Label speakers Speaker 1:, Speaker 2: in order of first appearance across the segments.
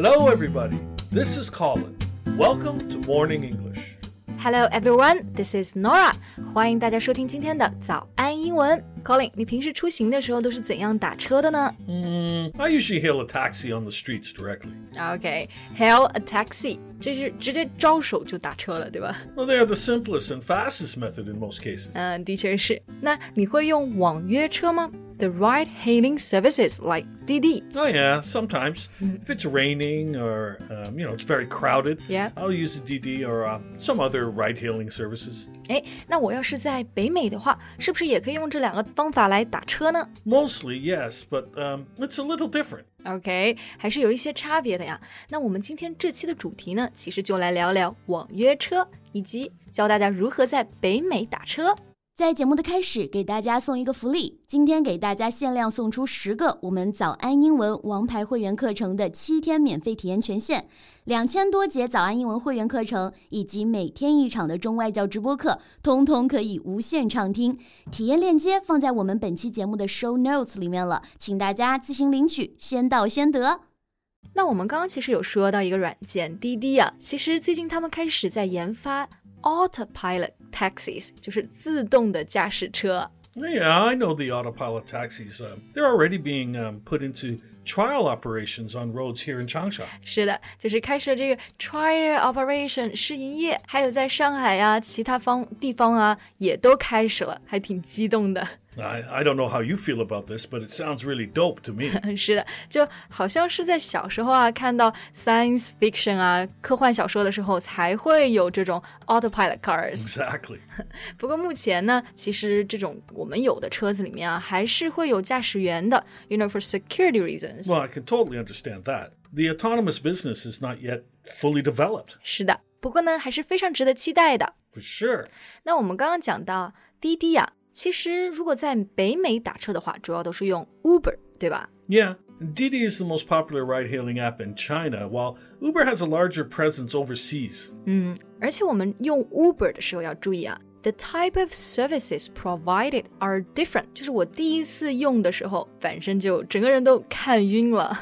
Speaker 1: Hello, everybody. This is Colin. Welcome to Morning English.
Speaker 2: Hello, everyone. This is Norah. 欢迎大家收听今天的早安英文。Colin，你平时出行的时候都是怎样打车的呢？
Speaker 1: 嗯、mm,，I usually hail a taxi on the streets directly.
Speaker 2: Okay, hail a taxi. 这是直接招手就打车了，对吧
Speaker 1: ？Well, they are the simplest and fastest method in most cases.
Speaker 2: Uh, 嗯，的确是。那你会用网约车吗？？The ride-hailing services like 滴滴。
Speaker 1: Oh yeah, sometimes if it's raining or um, you know it's very crowded,
Speaker 2: Yeah.
Speaker 1: I'll use the DD or uh, some other ride-hailing services.
Speaker 2: 哎，那我要是在北美的话，是不是也可以用这两个方法来打车呢
Speaker 1: Mostly, yes, but um, it's a little different.
Speaker 2: ？OK，还是有一些差别的呀。那我们今天这期的主题呢，其实就来聊聊网约车，以及教大家如何在北美打车。
Speaker 3: 在节目的开始，给大家送一个福利，今天给大家限量送出十个我们早安英文王牌会员课程的七天免费体验权限，两千多节早安英文会员课程以及每天一场的中外教直播课，通通可以无限畅听。体验链接放在我们本期节目的 show notes 里面了，请大家自行领取，先到先得。
Speaker 2: 那我们刚刚其实有说到一个软件滴滴啊，其实最近他们开始在研发 autopilot taxis，就是自动的驾驶车。
Speaker 1: Yeah, I know the autopilot taxis. Uh, they're already being um, put into trial operations on roads here in Changsha.
Speaker 2: 是的，就是开始了这个 trial operation 试营业，还有在上海呀、其他方地方啊，也都开始了，还挺激动的。
Speaker 1: I, I don't know how you feel about this, but it sounds really dope to me.
Speaker 2: 是的，就好像是在小时候啊，看到 science fiction 啊、科幻小说的时候，才会有这种 autopilot cars。
Speaker 1: exactly.
Speaker 2: 不过目前呢，其实这种我们有的车子里面啊，还是会有驾驶员的，you know for security reasons。
Speaker 1: Well, I can totally understand that. The autonomous business is not yet fully developed,
Speaker 2: 是的，不过呢，还是非常值得期待的。
Speaker 1: for sure.
Speaker 2: 那我们刚刚讲到滴滴啊， 其实如果在北美打车的话，主要都是用 Uber，对吧？
Speaker 1: Yeah, Didi is the most popular ride hailing app in China, while Uber has a larger presence overseas.
Speaker 2: 而且我们用 Uber 的时候要注意啊，the type of services provided are different。就是我第一次用的时候，反正就整个人都看晕了。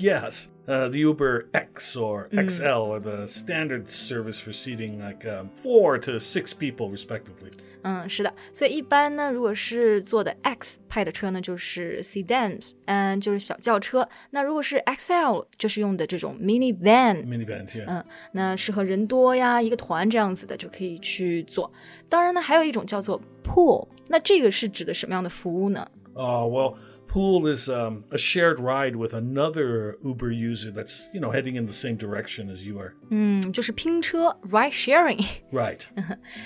Speaker 1: yes, uh, the Uber X or XL are the standard service for seating like um, four to six people, respectively.
Speaker 2: 嗯，是的，所以一般呢，如果是坐的 X 派的车呢，就是 sedans，嗯，就是小轿车。那如果是 XL，就是用的这种 minivan，
Speaker 1: Minivans, yeah.
Speaker 2: 嗯，那适合人多呀，一个团这样子的就可以去做。当然呢，还有一种叫做 pool，那这个是指的什么样的服务呢？
Speaker 1: Oh, well, pool is um, a shared ride with another Uber user that's, you know, heading in the same direction as you are.
Speaker 2: 嗯，就是拼车 ride sharing。
Speaker 1: Right.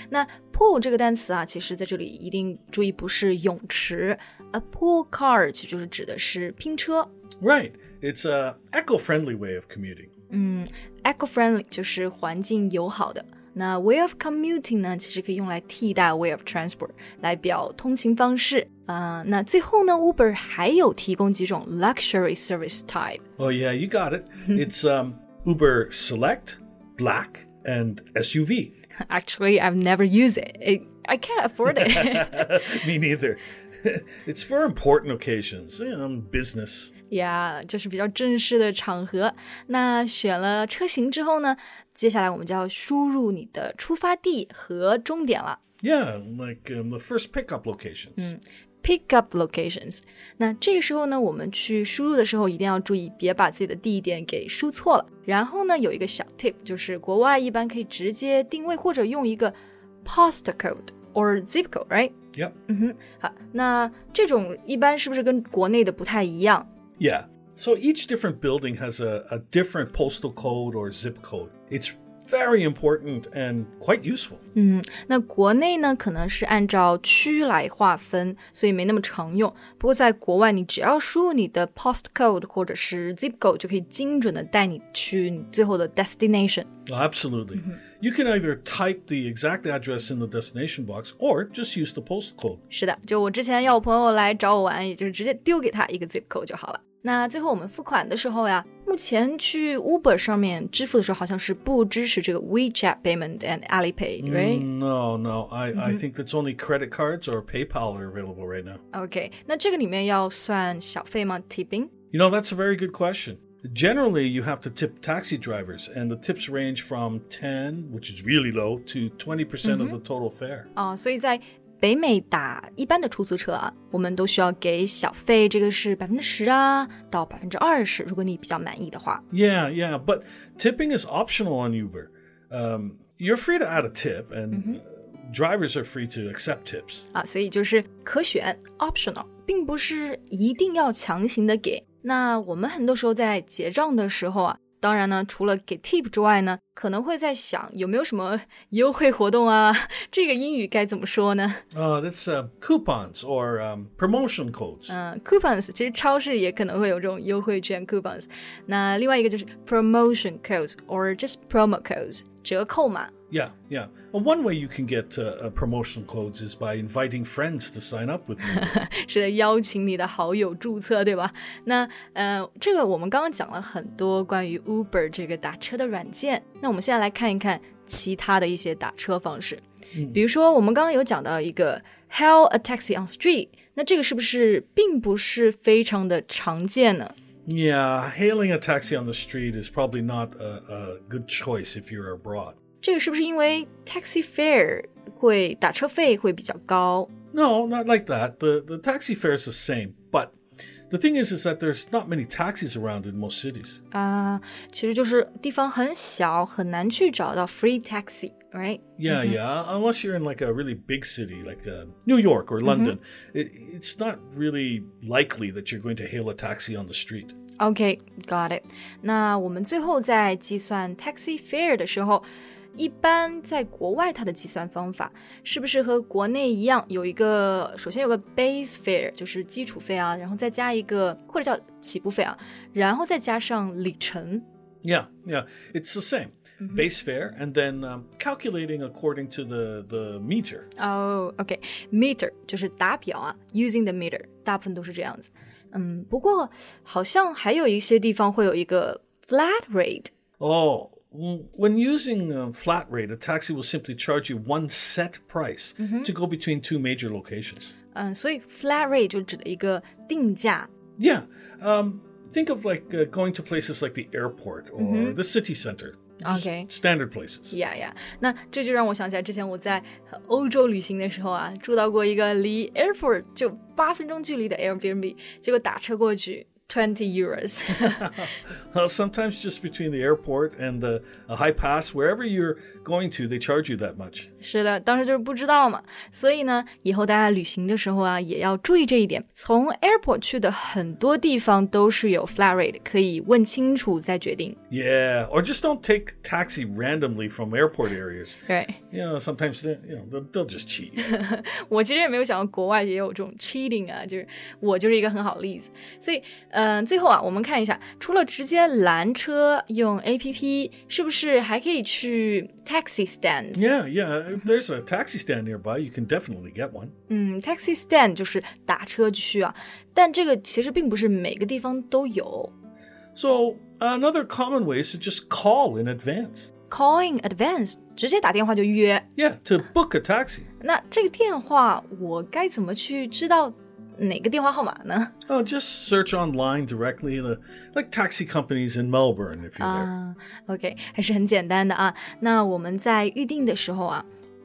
Speaker 2: 那 pool 这个单词啊，其实在这里一定注意不是泳池，a pool car 其实就是指的是拼车。
Speaker 1: Right. It's a eco-friendly way of commuting.
Speaker 2: eco-friendly 就是环境友好的。 那 way of commuting 呢，其实可以用来替代 way of transport 来表通勤方式啊、那最后呢，Uber 还有提供几种 luxury service type。
Speaker 1: Oh yeah, you got it. it's um, Uber Select, Black, and SUV.
Speaker 2: Actually, I've never used it. it I can't afford it.
Speaker 1: Me neither. it's for important occasions, you know, business.
Speaker 2: 呀就是比较正式的场合。那选了车型之后呢，接下来我们就要输入你的出发地和终点了。
Speaker 1: Yeah, like um, the first pickup locations.
Speaker 2: Pick up locations。那这个时候呢，我们去输入的时候一定要注意，别把自己的地点给输错了。然后呢，有一个小 tip，就是国外一般可以直接定位或者用一个 postcode or zip code，right？
Speaker 1: Yep.
Speaker 2: 好，那这种一般是不是跟国内的不太一样？
Speaker 1: Yeah. So each different building has a, a different postal code or zip code. It's very important and quite useful.
Speaker 2: 那国内呢，可能是按照区来划分，所以没那么常用。不过在国外，你只要输入你的 postcode 或者是 zip code，就可以精准的带你去你最后的 destination。
Speaker 1: Oh, absolutely. You can either type the exact address in the destination box or just use the postal code.
Speaker 2: 是的，就我之前要我朋友来找我玩，也就是直接丢给他一个 zip code 就好了。 那最后我们付款的时候呀，目前去 Uber 上面支付的时候，好像是不支持这个 WeChat payment and Alipay，right？、
Speaker 1: No, no. I, I think that's only credit cards or PayPal are available right now.
Speaker 2: OK，那这个里面要算小费吗？tipping？
Speaker 1: You know, that's a very good question. Generally, you have to tip taxi drivers, and the tips range from 10, which is really low, to 20% percent of the total fare.
Speaker 2: 啊、所以在 北美打一般的出租车啊，我们都需要给小费，这个是百分之十啊到百分之二十，如果你比较满意的话。
Speaker 1: Yeah, yeah, but tipping is optional on Uber. Um, you're free to add a tip, and uh, drivers are free to accept tips.
Speaker 2: 啊，所以就是可选 optional，并不是一定要强行的给。那我们很多时候在结账的时候啊，当然呢，除了给 tip 之外呢，可能会在想有没有什么优惠活动啊？这个英语该怎么说呢
Speaker 1: ？Uh, that's uh, coupons or um, promotion codes.
Speaker 2: 嗯，coupons，其实超市也可能会有这种优惠券 coupons。那另外一个就是 promotion codes or just promo codes，折扣码。
Speaker 1: Yeah, yeah. And one way you can get uh, uh, promotion codes is by inviting friends to sign up with you.
Speaker 2: 是的，邀请你的好友注册，对吧？那呃，这个我们刚刚讲了很多关于 Uber 这个打车的软件，那我们现在来看一看其他的一些打车方式。比如说，我们刚刚有讲到一个 Hail a taxi on street，那这个是不是并不是非常的常见呢？
Speaker 1: yeah, hailing a taxi on the street is probably not a, a good choice if you're abroad.
Speaker 2: 这个是不是因为 taxi fare 会打车费会比较高？
Speaker 1: No, not like that. The the taxi fare is the same, but the thing is, is that there's not many taxis around in most cities.
Speaker 2: 啊、其实就是地方很小，很难去找到 free taxi，right？
Speaker 1: Yeah, yeah. Unless you're in like a really big city, like uh, New York or London, it, it's not really likely that you're going to hail a taxi on the street.
Speaker 2: OK，got、it。那我们最后在计算 taxi fare 的时候， 一般在国外它的计算方法是不是和国内一样？有一个首先有个 base fare，就是基础费啊，然后再加一个或者叫起步费啊，然后再加上里程。
Speaker 1: Yeah, yeah. It's the same base fare, and then um, calculating according to the the meter.
Speaker 2: 哦、o k m e t e r 就是打表啊，using the meter，大部分都是这样子。嗯，不过好像还有一些地方会有一个 flat rate。
Speaker 1: Oh, mm, when using uh, flat rate, a taxi will simply charge you one set price to go between two major locations.
Speaker 2: 嗯，所以 flat rate 就指的一个定价。
Speaker 1: Yeah. Um, think of like uh, going to places like the airport or the city center. Just
Speaker 2: Okay.
Speaker 1: Standard places.
Speaker 2: 呀呀，那这就让我想起来之前我在欧洲旅行的时候啊，住到过一个离 airport 就八分钟距离的 Airbnb，结果打车过去 twenty euros。
Speaker 1: Well, sometimes just between the airport and the a high pass, wherever you're going to, they charge you that much.
Speaker 2: 是的，当时就是不知道嘛，所以呢，以后大家旅行的时候啊，也要注意这一点。从 airport 去的很多地方都是有 flat rate，可以问清楚再决定。
Speaker 1: Yeah, or just don't take taxi randomly from airport areas.
Speaker 2: 对，
Speaker 1: You know, sometimes they, you know they'll, they'll just cheat. you.
Speaker 2: 我其实也没有想到国外也有这种 cheating 啊，就是我就是一个很好的例子。所以， 嗯、最后啊，我们看一下，除了直接拦车用 A P P，是不是还可以去 taxi stand？
Speaker 1: yeah, yeah. If there's a taxi stand nearby, you can definitely get one.
Speaker 2: 嗯，taxi stand 就是打车去啊，但这个其实并不是每个地方都有。
Speaker 1: So another common way is to just call in advance.
Speaker 2: Call in advance，直接打电话就约。
Speaker 1: Yeah, to book a taxi.
Speaker 2: 那这个电话我该怎么去知道 哪个电话号码呢？
Speaker 1: Oh, just search online directly, the, like taxi companies in Melbourne if you're there.
Speaker 2: 啊，OK，还是很简单的啊。那我们在预定的时候啊，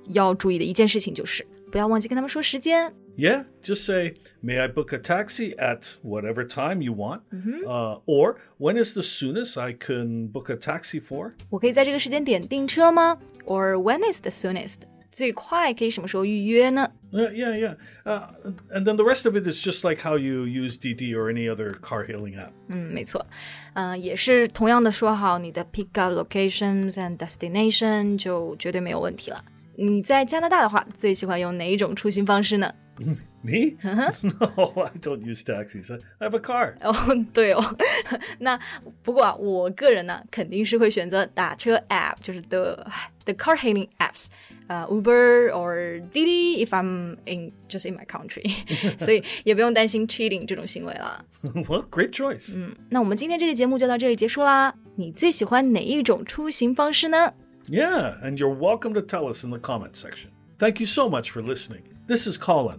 Speaker 2: 要注意的一件事情就是不要忘记跟他们说时间。
Speaker 1: Yeah, just say, may I book a taxi at whatever time you want? Uh, or when is the soonest I can book a taxi for?
Speaker 2: 我可以在这个时间点订车吗？Or when is the soonest？ 最快可以什么时候预约呢
Speaker 1: ？Uh, yeah, yeah. Uh, and then the rest of it is just like how you use Didi or any other car hailing app.
Speaker 2: 嗯，没错，嗯、呃，也是同样的说好你的 pick up locations and destination 就绝对没有问题了。你在加拿大的话，最喜欢用哪一种出行方式呢？
Speaker 1: Me? no, I don't use taxis. I I have a car.
Speaker 2: 哦，对哦，那不过啊，我个人呢，肯定是会选择打车 app，就是 the the car hailing apps，呃、Uber or Didi if I'm in just in my country，所以也不用担心 cheating 这种行为了。
Speaker 1: well, great choice.
Speaker 2: 那我们今天这期节目就到这里结束啦。你最喜欢哪一种出行方式呢？
Speaker 1: Yeah, and you're welcome to tell us in the comment section. Thank you so much for listening. This is Colin.